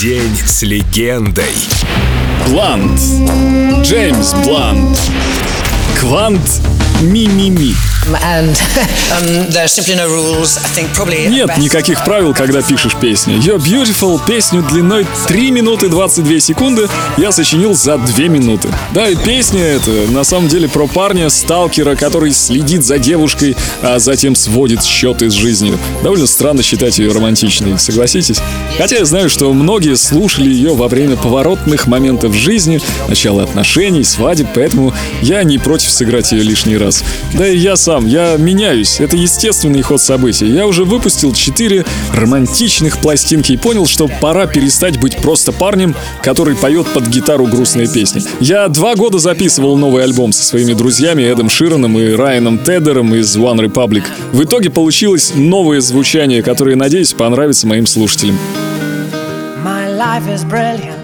День с легендой. Блант. Джеймс Блант. Квант Ми-ми-ми. And um, Нет никаких правил, когда пишешь песни. You're Beautiful песню длиной 3 минуты 22 секунды я сочинил за 2 минуты. Да, и песня эта на самом деле про парня, сталкера, который следит за девушкой, а затем сводит счеты с жизнью. Довольно странно считать ее романтичной, согласитесь? Хотя я знаю, что многие слушали ее во время поворотных моментов жизни, начала отношений, свадеб, поэтому я не против сыграть ее лишний раз. Да и я сам, я меняюсь. Это естественный ход событий. Я уже выпустил 4 романтичных пластинки и понял, что пора перестать быть просто парнем, который поет под гитару грустные песни. Я два года записывал новый альбом со своими друзьями Эдом Широном и Райаном Теддером из One Republic. В итоге получилось новое звучание, которое, надеюсь, понравится моим слушателям. My life is brilliant.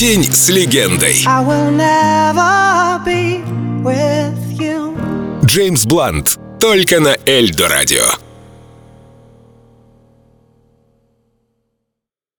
День с легендой. I will never be with you. Джеймс Блант. Только на Эльдо радио.